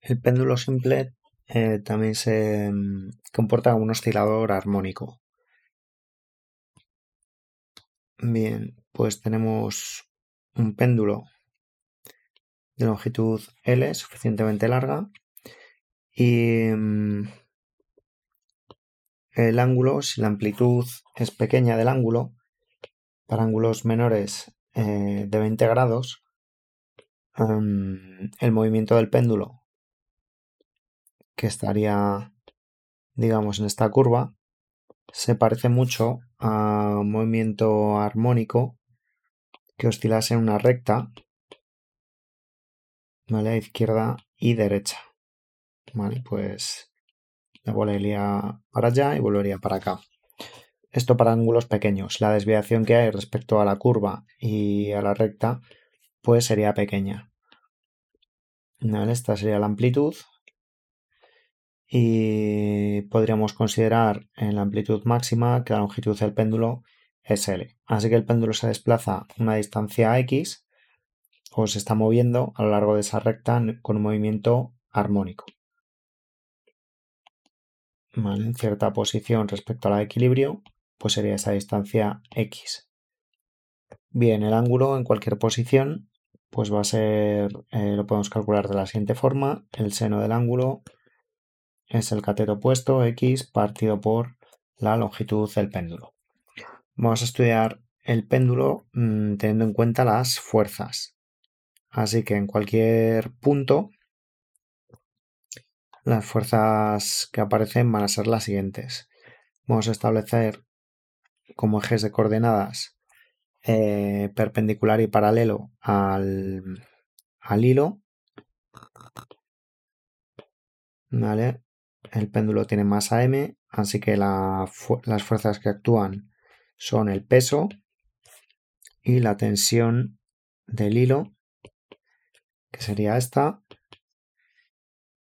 El péndulo simple eh, también se mm, comporta como un oscilador armónico. Bien, pues tenemos un péndulo de longitud L suficientemente larga y mm, el ángulo, si la amplitud es pequeña del ángulo, para ángulos menores eh, de 20 grados, el movimiento del péndulo que estaría, digamos, en esta curva, se parece mucho a un movimiento armónico que oscilase en una recta, ¿vale? Izquierda y derecha, ¿vale? Pues la bola iría para allá y volvería para acá. Esto para ángulos pequeños. La desviación que hay respecto a la curva y a la recta, pues sería pequeña. ¿Vale? Esta sería la amplitud y podríamos considerar en la amplitud máxima que la longitud del péndulo es L. Así que el péndulo se desplaza una distancia X o se está moviendo a lo largo de esa recta con un movimiento armónico. En cierta posición respecto al equilibrio, pues sería esa distancia X. Bien, el ángulo en cualquier posición, pues va a ser, eh, lo podemos calcular de la siguiente forma, el seno del ángulo es el cateto opuesto x partido por la longitud del péndulo. Vamos a estudiar el péndulo mm, teniendo en cuenta las fuerzas. Así que en cualquier punto las fuerzas que aparecen van a ser las siguientes. Vamos a establecer como ejes de coordenadas eh, perpendicular y paralelo al, al hilo. ¿Vale? El péndulo tiene masa m, así que las fuerzas que actúan son el peso y la tensión del hilo, que sería esta.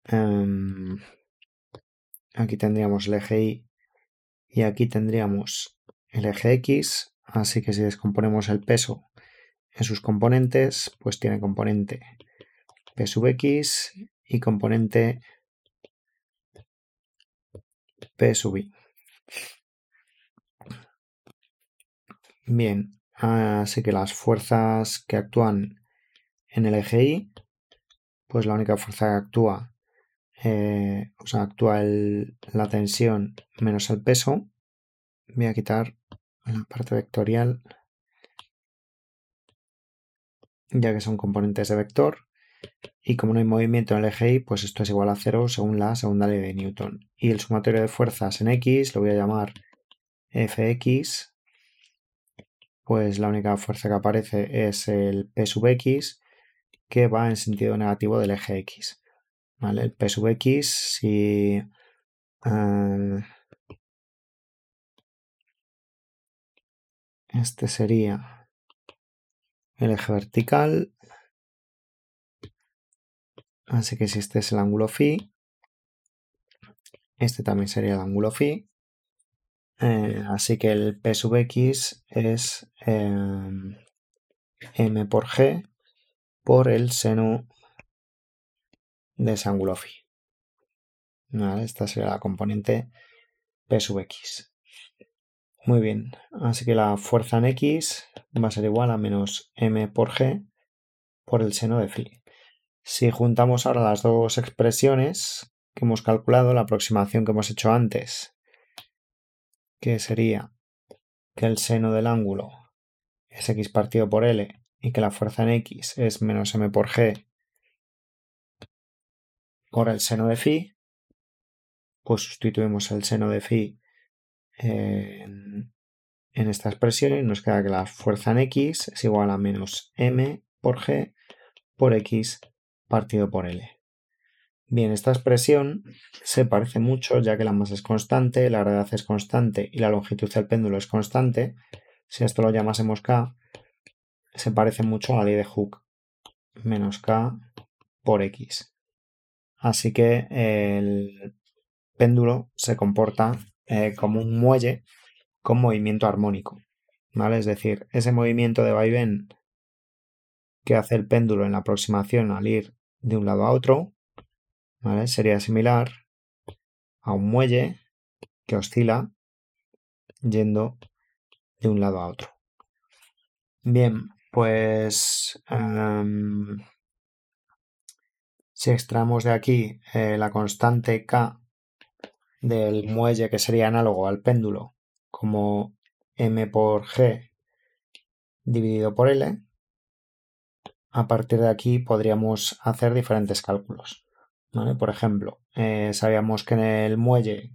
Em, aquí tendríamos el eje Y y aquí tendríamos el eje X, así que si descomponemos el peso en sus componentes, pues tiene componente P sub X y componente P sub I. Bien, así que las fuerzas que actúan en el eje Y, pues la única fuerza que actúa, eh, o sea, actúa la tensión menos el peso. Voy a quitar la parte vectorial, ya que son componentes de vector. Y como no hay movimiento en el eje Y, pues esto es igual a cero según la segunda ley de Newton. Y el sumatorio de fuerzas en X lo voy a llamar Fx. Pues la única fuerza que aparece es el P sub X, que va en sentido negativo del eje X. ¿Vale? El P sub X, si... Eh, este sería el eje vertical Así que si este es el ángulo phi, este también sería el ángulo phi. Eh, así que el P sub X es em, M por G por el seno de ese ángulo phi. esta sería la componente P sub X. Muy bien, así que la fuerza en X va a ser igual a menos M por G por el seno de phi. Si juntamos ahora las dos expresiones que hemos calculado, la aproximación que hemos hecho antes, que sería que el seno del ángulo es x partido por L y que la fuerza en x es menos m por g por el seno de phi, pues sustituimos el seno de phi en, en esta expresión y nos queda que la fuerza en x es igual a menos m por g por x partido por L. Bien, esta expresión se parece mucho ya que la masa es constante, la gravedad es constante y la longitud del péndulo es constante. Si esto lo llamásemos K, se parece mucho a la ley de Hooke, menos K por X. Así que el péndulo se comporta eh, como un muelle con movimiento armónico. ¿vale? Es decir, ese movimiento de vaivén que hace el péndulo en la aproximación al ir de un lado a otro, Sería similar a un muelle que oscila yendo de un lado a otro. Bien, pues em, si extraemos de aquí eh, la constante K del muelle que sería análogo al péndulo como m por g dividido por L, a partir de aquí podríamos hacer diferentes cálculos. Por ejemplo, eh, sabíamos que en el muelle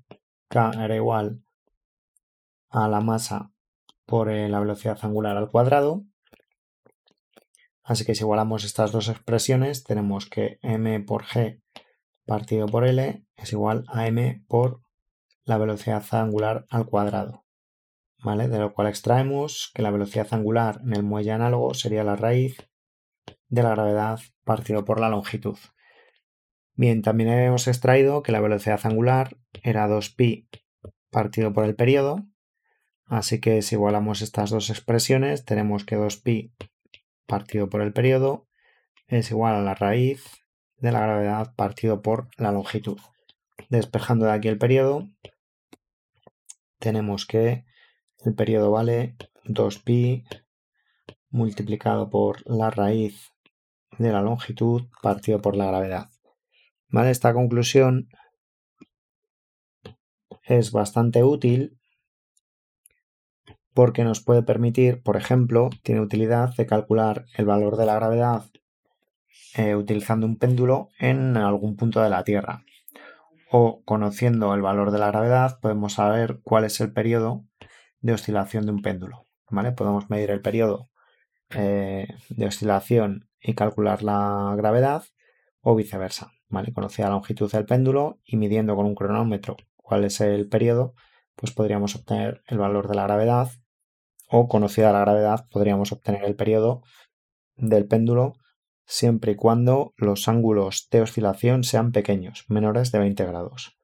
K era igual a la masa por eh, la velocidad angular al cuadrado. Así que si igualamos estas dos expresiones, tenemos que m por g partido por L es igual a m por la velocidad angular al cuadrado. De lo cual extraemos que la velocidad angular en el muelle análogo sería la raíz de la gravedad partido por la longitud. Bien, también hemos extraído que la velocidad angular era 2pi partido por el periodo, así que si igualamos estas dos expresiones tenemos que 2pi partido por el periodo es igual a la raíz de la gravedad partido por la longitud. Despejando de aquí el periodo, tenemos que el periodo vale 2pi multiplicado por la raíz de la longitud partido por la gravedad. ¿Vale? Esta conclusión es bastante útil porque nos puede permitir, por ejemplo, tiene utilidad de calcular el valor de la gravedad eh, utilizando un péndulo en algún punto de la Tierra. O conociendo el valor de la gravedad podemos saber cuál es el periodo de oscilación de un péndulo. ¿vale? Podemos medir el periodo eh, de oscilación y calcular la gravedad o viceversa. ¿vale? Conocida la longitud del péndulo y midiendo con un cronómetro cuál es el periodo, pues podríamos obtener el valor de la gravedad o conocida la gravedad podríamos obtener el periodo del péndulo siempre y cuando los ángulos de oscilación sean pequeños, menores de 20 grados.